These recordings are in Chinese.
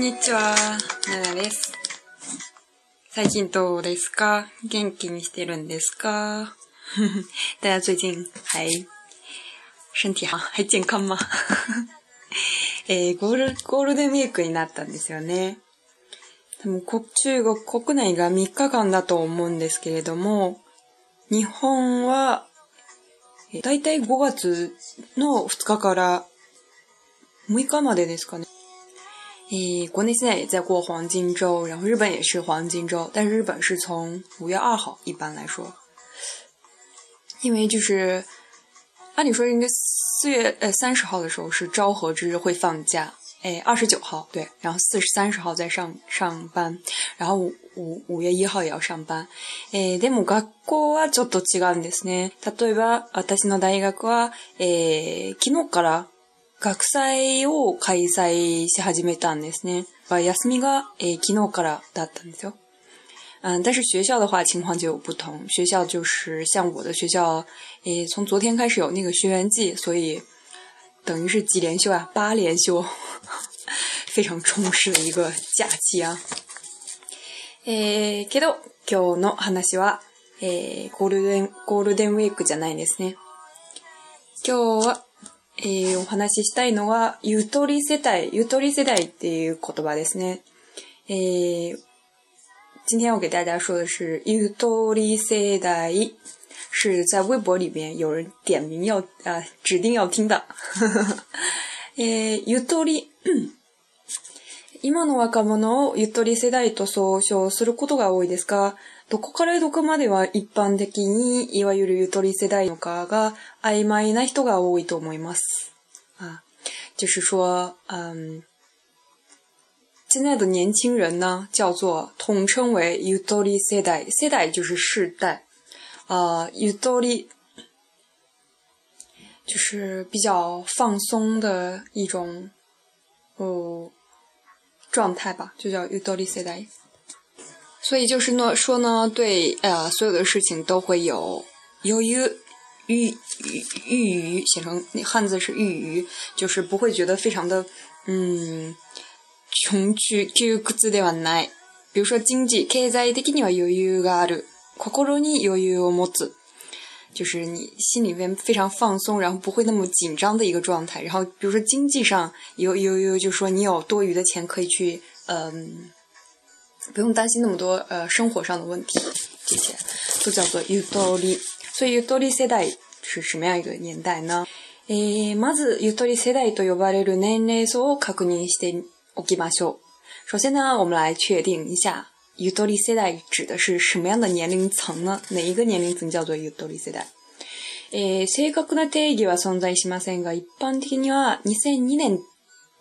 んにちは、ななです。最近どうですか元気にしてるんですか 大家最近い。身体はい、健康吗 えー、ゴール、ゴールデンウィークになったんですよね。も、こ、中国国内が3日間だと思うんですけれども、日本は、だいたい5月の2日から6日までですかね。诶，国内现在也在过黄金周，然后日本也是黄金周，但是日本是从五月二号一般来说，因为就是按理说应该四月呃三十号的时候是昭和之日会放假，诶二十九号对，然后四十三十号在上上班，然后五五月一号也要上班。诶，でも学校はちょっと違うんですね。例えば私の大学は、え、昨日から。学祭を開催し始めたんですね。休みが、えー、昨日からだったんですよ。嗯，但是学校的话情况就不同。学校就是像我的学校，诶，从昨天开始有那个学员季，所以等于是几连休啊，八连休，非常充实的一个假期啊。えけど今日の話は、えゴールデンゴールデンウィークじゃないですね。今日はえー、お話ししたいのは、ゆとり世代、ゆとり世代っていう言葉ですね。えー、今天我给大家说的是ゆとり世代，是在微博里面有人点名要呃、指定要听的。えー、ゆとり、今の若者をゆとり世代と総称することが多いですかどこからどこまでは一般的に、いわゆるゆとり世代のかが曖昧な人が多いと思います。あ、就是说，嗯，现在的年轻人呢，叫做统称为ゆとり世代，世代就是世代，啊、呃，ゆとり就是比较放松的一种，哦、呃，状态吧，就叫ゆとり世代。所以就是呢，说呢，对，呃，所有的事情都会有，有余裕裕裕余，写成汉字是裕于，就是不会觉得非常的，嗯，穷屈。去 Q 字的话呢，比如说经济 K 字的肯定有有噶的，夸夸着你有有么子，就是你心里面非常放松，然后不会那么紧张的一个状态，然后比如说经济上有有有，就说你有多余的钱可以去，嗯。不用担心那么多呃生活上的问题，这些都叫做ゆとり。所以ゆとり世代是什么样一个年代呢？えー、まずゆとり世代と呼ばれる年齢層を確認しておきましょう。首先呢，我们来确定一下ゆとり世代指的是什么样的年龄层呢？哪一个年龄层叫做ゆとり世代？えー、正確な定義は存在しませんが、一般的には2002年、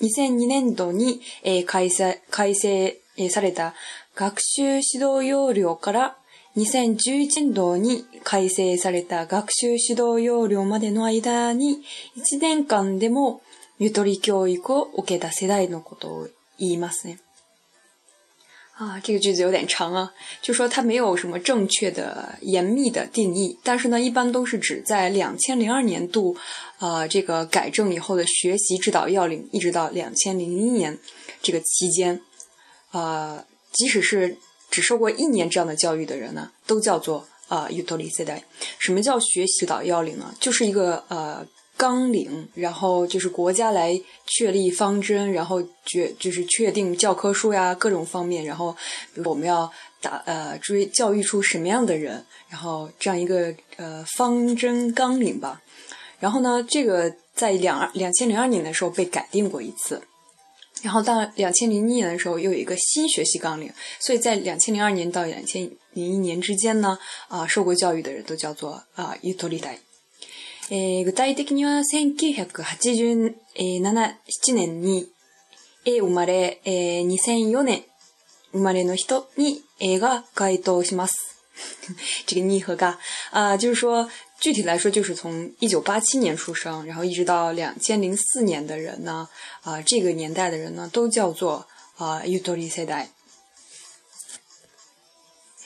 2002年度に、えー、改正、改正えー、された学習指導要領から2011年度に改正された学習指導要領までの間に1年間でもゆとり教育を受けた世代のことを言いますね。啊，这个句子有点长啊，就说它没有什么正确的、严密的定义，但是呢，一般都是指在两千零二年度，呃，这个改正以后的学习指导要领，一直到两千零一年这个期间。啊，即使是只受过一年这样的教育的人呢，都叫做啊，utolizida。什么叫学习导要领呢？就是一个呃纲领，然后就是国家来确立方针，然后决就是确定教科书呀各种方面，然后我们要打呃追教育出什么样的人，然后这样一个呃方针纲领吧。然后呢，这个在两二两千零二年的时候被改定过一次。然后到两千零一年的时候，又有一个新学习纲领，所以在两千零二年到两千零一年之间呢，啊、呃，受过教育的人都叫做啊、ゆとり代。えー、具体的には1987年に、えー、生まれ、えー、2004年生まれの人に、えー、が該当します。这个“逆”和“嘎”，啊，就是说，具体来说，就是从一九八七年出生，然后一直到两千零四年的人呢，啊，这个年代的人呢，都叫做啊“ゆとり世代”。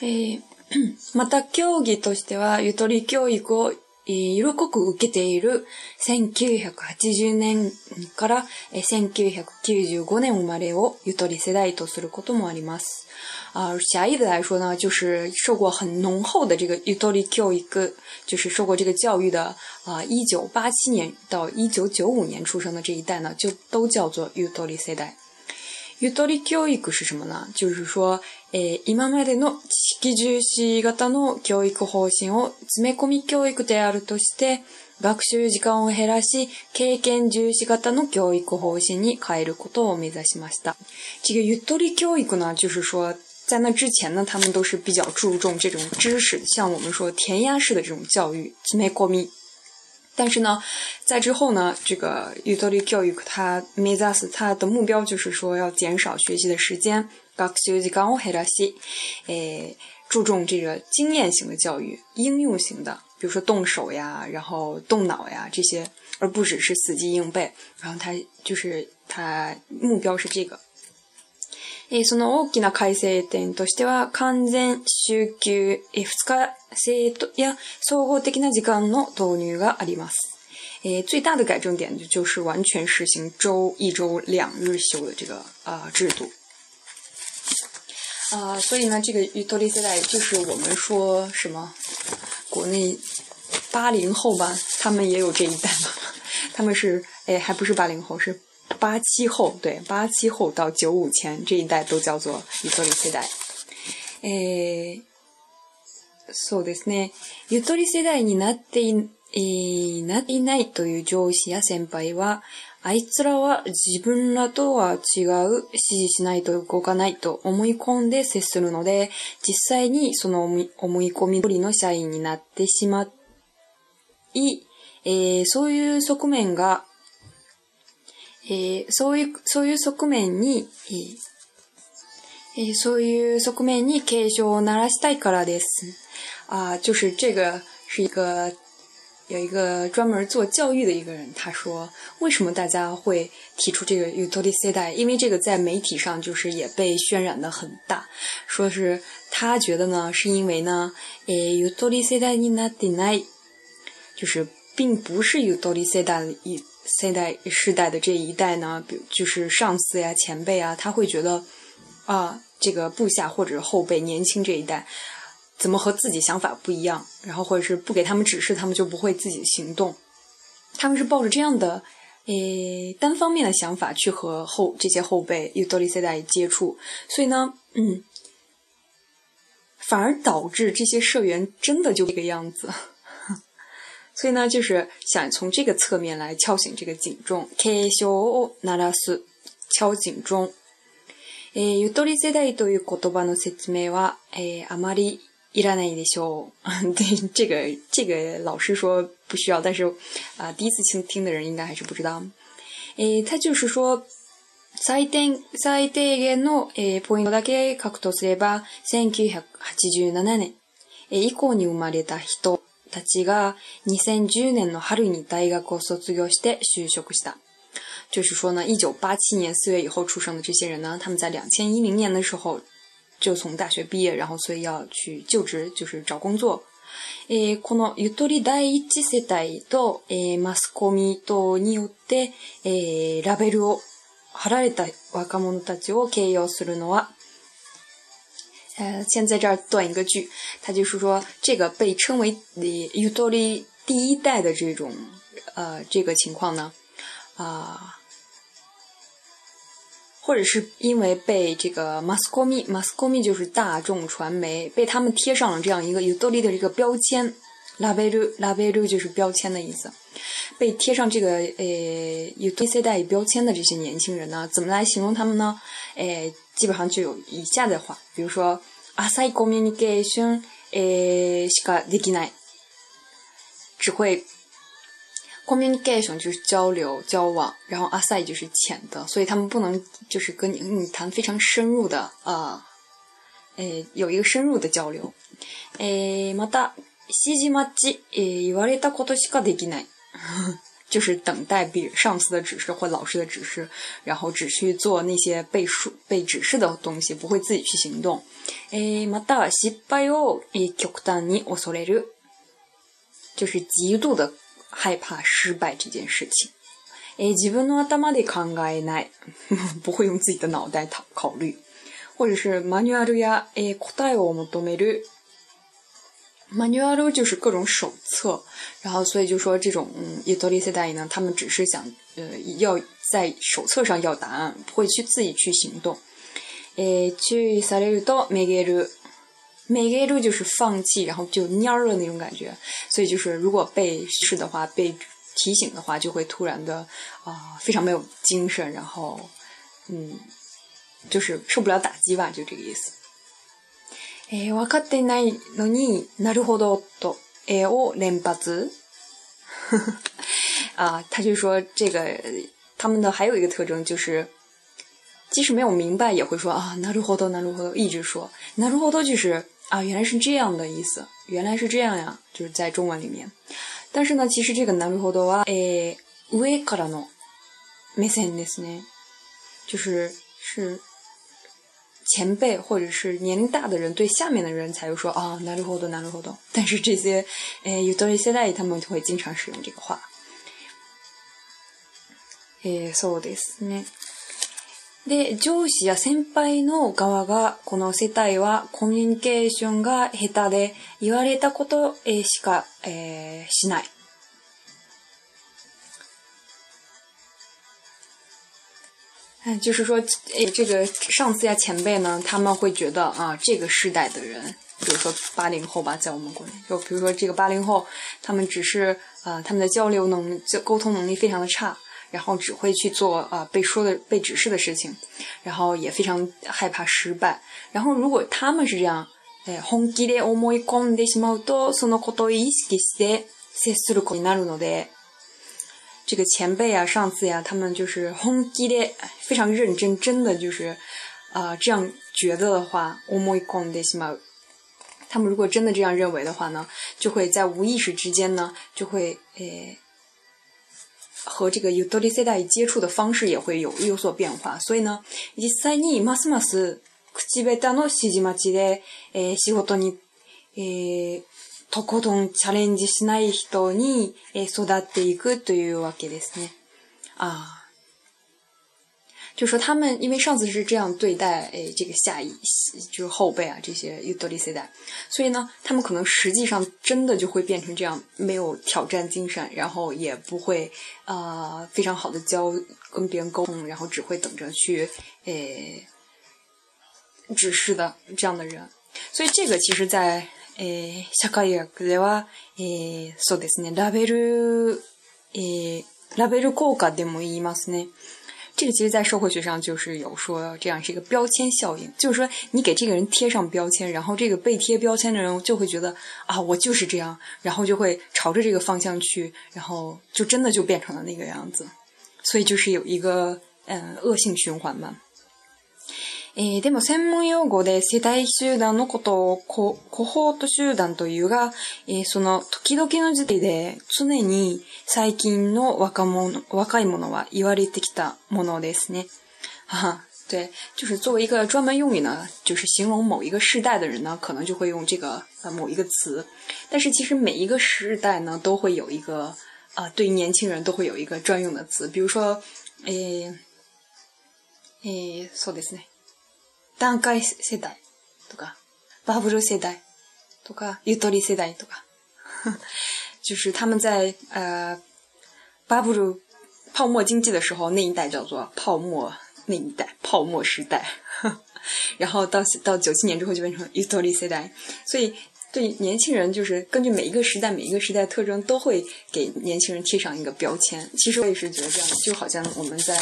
诶，また教育としてはゆとり教育を。えー、色濃く受けている1980年から1995年生まれをゆとり世代とすることもあります。啊、狭义的来说呢，就是受过很浓厚的这个 utori q 一个，就是受过这个教育的啊，一九八七年到一九九五年出生的这一代呢，就都叫做 utori 世代。ゆとり教育是什么呢？就是说，えー、今までの知識重視型の教育方針を詰め込み教育であるとして、学習時間を減らし、経験重視型の教育方針に変えることを目指しました。这个ゆとり教育呢，就是说在那之前呢，他们都是比较注重这种知识，像我们说填鸭式的这种教育，詰め込み。但是呢，在之后呢，这个ゆとり教育 k y o u 它 m e z s 它的目标就是说要减少学习的时间，高校的教育很详细，诶，注重这个经验型的教育、应用型的，比如说动手呀，然后动脑呀这些，而不只是死记硬背。然后他就是他目标是这个。え、その大きな改正点としては、完全週休え二日制や総合的な時間の導入があります。诶，最大的改正点就是完全实行周一周两日休的这个呃、制度。啊，所以呢，这个“ゆとり世代”就是我们说什么，国内八零后吧，他们也有这一代吗？他们是哎，还不是八零后，是八七后。对，八七后到九五前这一代都叫做“ゆとり世代”。诶，そうですね。ゆとり世代になっていいないという上司や先輩は。あいつらは自分らとは違う、指示しないと動かないと思い込んで接するので、実際にその思い込み通りの社員になってしまい、えー、そういう側面が、えー、そういう、そういう側面に、えー、そういう側面に警鐘を鳴らしたいからです。あ、就是这个是一个有一个专门做教育的一个人，他说：“为什么大家会提出这个 o u t h f u l 世代’？因为这个在媒体上就是也被渲染的很大，说是他觉得呢，是因为呢，诶，‘youthful 世代’呢，本来就是并不是 o u t h f u l 世代’一世代世代的这一代呢，比如就是上司呀、前辈啊，他会觉得啊，这个部下或者是后辈年轻这一代。”怎么和自己想法不一样？然后或者是不给他们指示，他们就不会自己行动。他们是抱着这样的呃单方面的想法去和后这些后辈“ゆとり世代”接触，所以呢，嗯，反而导致这些社员真的就这个样子。所以呢，就是想从这个侧面来敲醒这个警钟。キャシオナラスチャオジンロン。えゆとり世代という言葉の説明はえあまり。伊拉难一得修，对这个这个老师说不需要，但是啊，第一次听听的人应该还是不知道。诶，他就说，最低最低限の诶ポイントだけ角度すれば、1987年以降に生まれた人たちが2010年の春に大学を卒業して就職した。就说呢，一九八七年四月以后出生的这些人呢，他们在两千一零年的时候。就从大学毕业，然后所以要去就职，就是找工作。えー、このゆとり第一世帯と、えー、マスコミ等によって、えー、ラベルを貼られた若者たちを形容するのは、呃，先在这儿断一个句，他就是说，这个被称为“ゆとり”第一代的这种，呃，这个情况呢，啊、呃。或者是因为被这个 m a s k o m i m a s k o m i 就是大众传媒，被他们贴上了这样一个有斗力的这个标签，label，label 就是标签的意思。被贴上这个呃有这些带有标签的这些年轻人呢，怎么来形容他们呢？哎，基本上就有以下的话，比如说，asai c o m m u n 浅いコミュニケーション、え、しか i きな i 只会。communication 就是交流、交往，然后阿塞就是浅的，所以他们不能就是跟你你谈非常深入的啊，诶，有一个深入的交流。诶，また指示待ち、言われたことしかできない，就是等待比上司的指示或老师的指示，然后只去做那些被书、被指示的东西，不会自己去行动。诶，また失敗を極端に恐れる，就是极度的。害怕失败这件事情，诶，基本都是他妈的看过来，不会用自己的脑袋考考虑，或者是 manual 诶，答えを求める m a n u a 就是各种手册，然后所以就说这种伊多利斯大爷呢，他们只是想呃要在手册上要答案，不会去自己去行动，诶，去サレルドメゲル。每个夜都就是放弃，然后就蔫了那种感觉，所以就是如果被试的话，被提醒的话，就会突然的啊，非常没有精神，然后嗯，就是受不了打击吧，就这个意思。哎，わかでないのに、なるほどと、えを連発 啊，他就说这个他们的还有一个特征就是，即使没有明白也会说啊，なるほど、なるほど，一直说，なるほど就是。啊，原来是这样的意思，原来是这样呀，就是在中文里面。但是呢，其实这个南吕活动啊，诶，ウエカダノミサネですね，就是是前辈或者是年龄大的人对下面的人才会说啊，南吕活动，南吕活动。但是这些诶，ゆとり世代他们就会经常使用这个话。え、そうですね。で、上司や先輩の側が、この世帯はコミュニケーションが下手で、言われたことしか、えー、しない。嗯，就是说，诶，这个上司呀、前辈呢，他们会觉得啊，这个世代的人，比如说八零后吧，在我们国内，就比如说这个八零后，他们只是啊、呃，他们的交流能、沟通能力非常的差，然后只会去做啊被说的被指示的事情，然后也非常害怕失败。然后如果他们是这样，哎，这个前辈啊、上次呀，他们就是轰地的，非常认真，真的就是啊这样觉得的话，他们如果真的这样认为的话呢，就会在无意识之间呢，就会诶。和这个ゆとり世代接触的方式也会有有所变化。所以呢、実際にますます口下手の指示待ちで、えー、仕事に、えー、とことんチャレンジしない人に、えー、育っていくというわけですね。ああ。就说他们，因为上次是这样对待，诶，这个下一就是后辈啊，这些又得力携带，所以呢，他们可能实际上真的就会变成这样，没有挑战精神，然后也不会，呃，非常好的交跟别人沟通，然后只会等着去，诶，指示的这样的人。所以这个其实在，诶，下个月给我，诶，说ですねラベル、诶ラベル効果でも言いますね。这个其实，在社会学上就是有说这样是一个标签效应，就是说你给这个人贴上标签，然后这个被贴标签的人就会觉得啊，我就是这样，然后就会朝着这个方向去，然后就真的就变成了那个样子，所以就是有一个嗯恶性循环嘛。えー、でも専門用語で世代集団のことをココホート集団というが、えー、その時々の時点で常に最近の若者、若い者は言われてきたものですね。は对，就是作为一个专门用语呢，就是形容某一个世代的人呢，可能就会用这个呃某一个词。但是其实每一个时代呢，都会有一个啊、呃，对年轻人都会有一个专用的词。比如说，诶、欸，诶、欸，そうですね。段階世代とか、バブル世代とか、ゆとり世代とか。就是他们在呃巴布鲁泡沫经济的时候，那一代叫做泡沫那一代泡沫时代，然后到到九七年之后就变成 u t o 世代，所以对年轻人，就是根据每一个时代、每一个时代特征，都会给年轻人贴上一个标签。其实我也是觉得这样，就好像我们在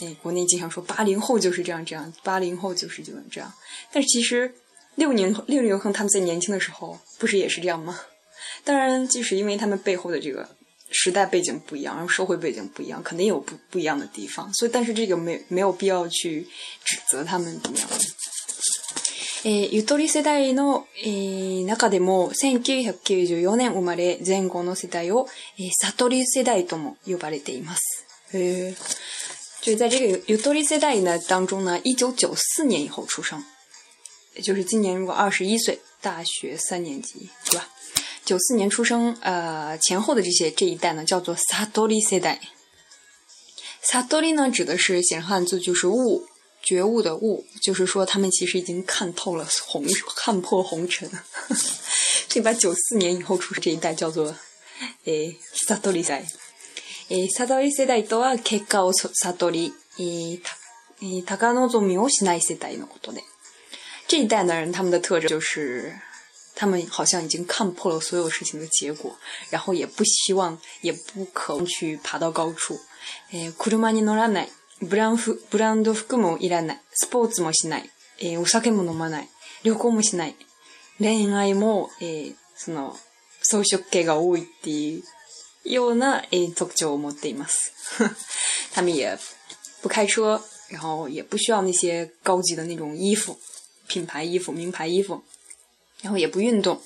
那国内经常说八零后就是这样这样，八零后就是就是这样。但是其实六零六零后他们在年轻的时候不是也是这样吗？当然，即使因为他们背后的这个时代背景不一样，然后社会背景不一样，肯定有不不一样的地方。所以，但是这个没没有必要去指责他们怎么样。えー、ゆとり世代の、えー、中でも1994年生まれ前後の世代を、えー、悟り世代とも呼ばれています。えへ就在这个ゆとり世代呢当中呢，一九九四年以后出生，就是今年如果二十一大学三年级，对吧？九四年出生，呃，前後的这些这一代呢，叫做悟り世代。悟り呢，指的是显汉字就是物。觉悟的悟，就是说他们其实已经看透了红，看破红尘。这把九四年以后出生这一代叫做诶，萨多利赛，诶，萨悟利世代とは結果を他，り、高望みをしない世代のことで、这一代的人他们的特征就是，他们好像已经看破了所有事情的结果，然后也不希望，也不渴望去爬到高处。诶，苦中嘛你弄啥ブランフブランド服もいらない。スポーツもしない。えー、お酒も飲まない。旅行もしない。恋愛も、えー、その、装飾系が多いっていうような、えー、特徴を持っています。他们也不开车，然后也不需要那些高级的那种衣服、品牌衣服、名牌衣服，然后也不运动，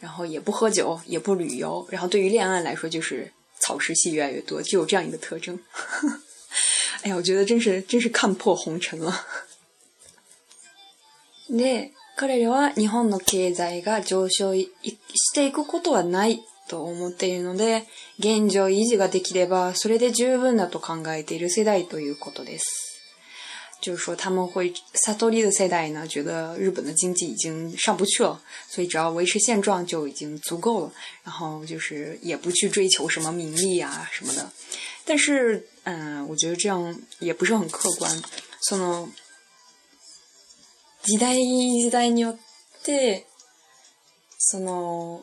然后也不喝酒，也不旅游。然后对于恋愛来说，就是草食系越来越多，就有这样一个特征。哎呀，我觉得真是真是看破红尘了。で、彼らは日本の経済が上昇していくことはないと思っているので、現状維持ができればそれで十分だと考えている世代ということです。就是说他们会悟り的世代呢，觉得日本的经济已经上不去了，所以只要维持现状就已经足够了，然后就是也不去追求什么名利啊什么的。但是，嗯、呃，我觉得这样也不是很客观。その時代時代によって、その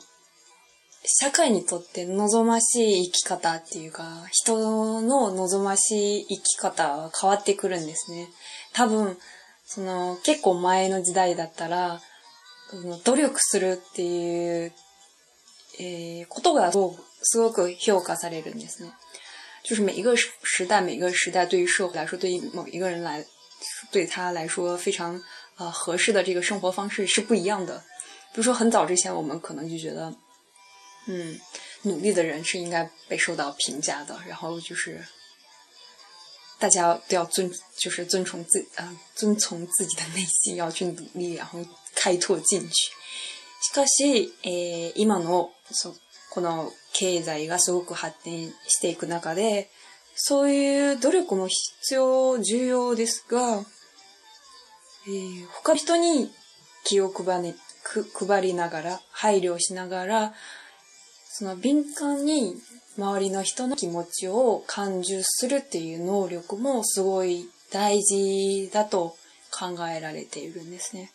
社会にとって望ましい生き方っていうか、人の望ましい生き方は変わってくるんですね。多分、その結構前の時代だったら、努力するっていう、えー、ことがすごく評価されるんですね。就是每一个时时代，每一个时代对于社会来说，对于某一个人来，对他来说非常啊合适的这个生活方式是不一样的。比如说，很早之前，我们可能就觉得，嗯，努力的人是应该被受到评价的，然后就是大家都要遵，就是遵从自，呃遵从自己的内心，要去努力，然后开拓进取。しかし、え今のそ。この経済がすごく発展していく中で、そういう努力も必要、重要ですが、えー、他の人に気を配,、ね、配りながら、配慮しながら、その敏感に周りの人の気持ちを感受するっていう能力もすごい大事だと考えられているんですね。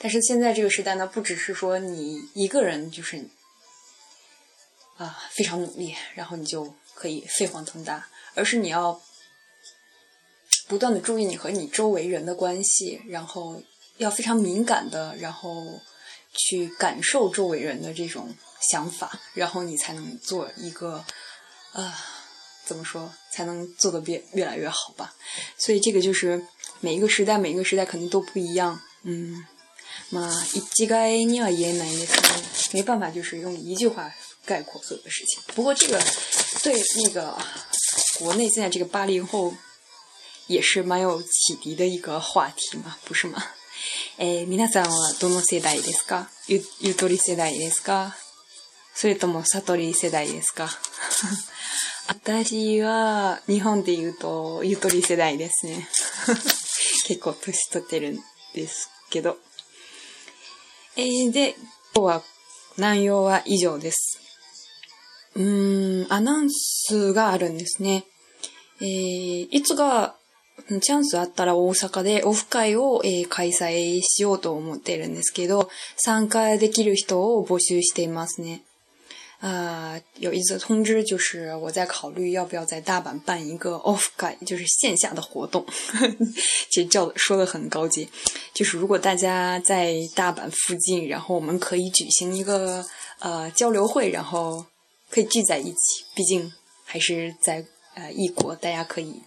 但是现在这个时代呢，不只是说你一个人就是啊，非常努力，然后你就可以飞黄腾达。而是你要不断的注意你和你周围人的关系，然后要非常敏感的，然后去感受周围人的这种想法，然后你才能做一个啊，怎么说，才能做的越越来越好吧？所以这个就是每一个时代，每一个时代可能都不一样，嗯。まあ一概には言えないですけど，没办法，就是用一句话概括所有的事情。不过这个对那个国内现在这个八零后也是蛮有启迪的一个话题嘛，不是吗？えー、皆さんはどの世代ですかゆ、ゆとり世代ですかそれとも悟り世代ですか私は日本で言うとゆとり世代ですね。結構年取ってるんですけど。えー、で、今日は内容は以上です。うーん、アナウンスがあるんですね。えー、いつがチャンスあったら大阪でオフ会を、えー、開催しようと思っているんですけど、参加できる人を募集していますね。啊，有一次通知就是我在考虑要不要在大阪办一个 o f f l i n 就是线下的活动。其实叫说的很高级，就是如果大家在大阪附近，然后我们可以举行一个呃交流会，然后可以聚在一起。毕竟还是在呃异国，大家可以。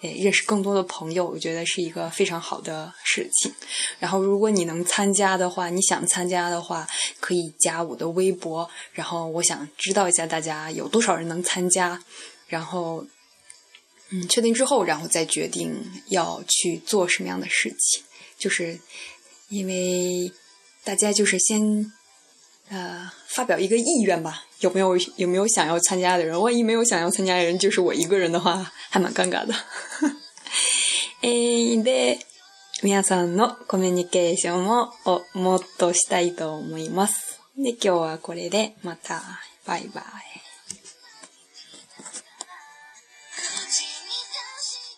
诶，认识更多的朋友，我觉得是一个非常好的事情。然后，如果你能参加的话，你想参加的话，可以加我的微博。然后，我想知道一下大家有多少人能参加。然后，嗯，确定之后，然后再决定要去做什么样的事情。就是因为大家就是先呃发表一个意愿吧。有没有有没有想要参加的人？万一没有想要参加的人，就是我一个人的话，还蛮尴尬的。えー、で、皆さんのコミュニケーションをもっとしたいと思います。で、今日はこれでまた、バイバイ。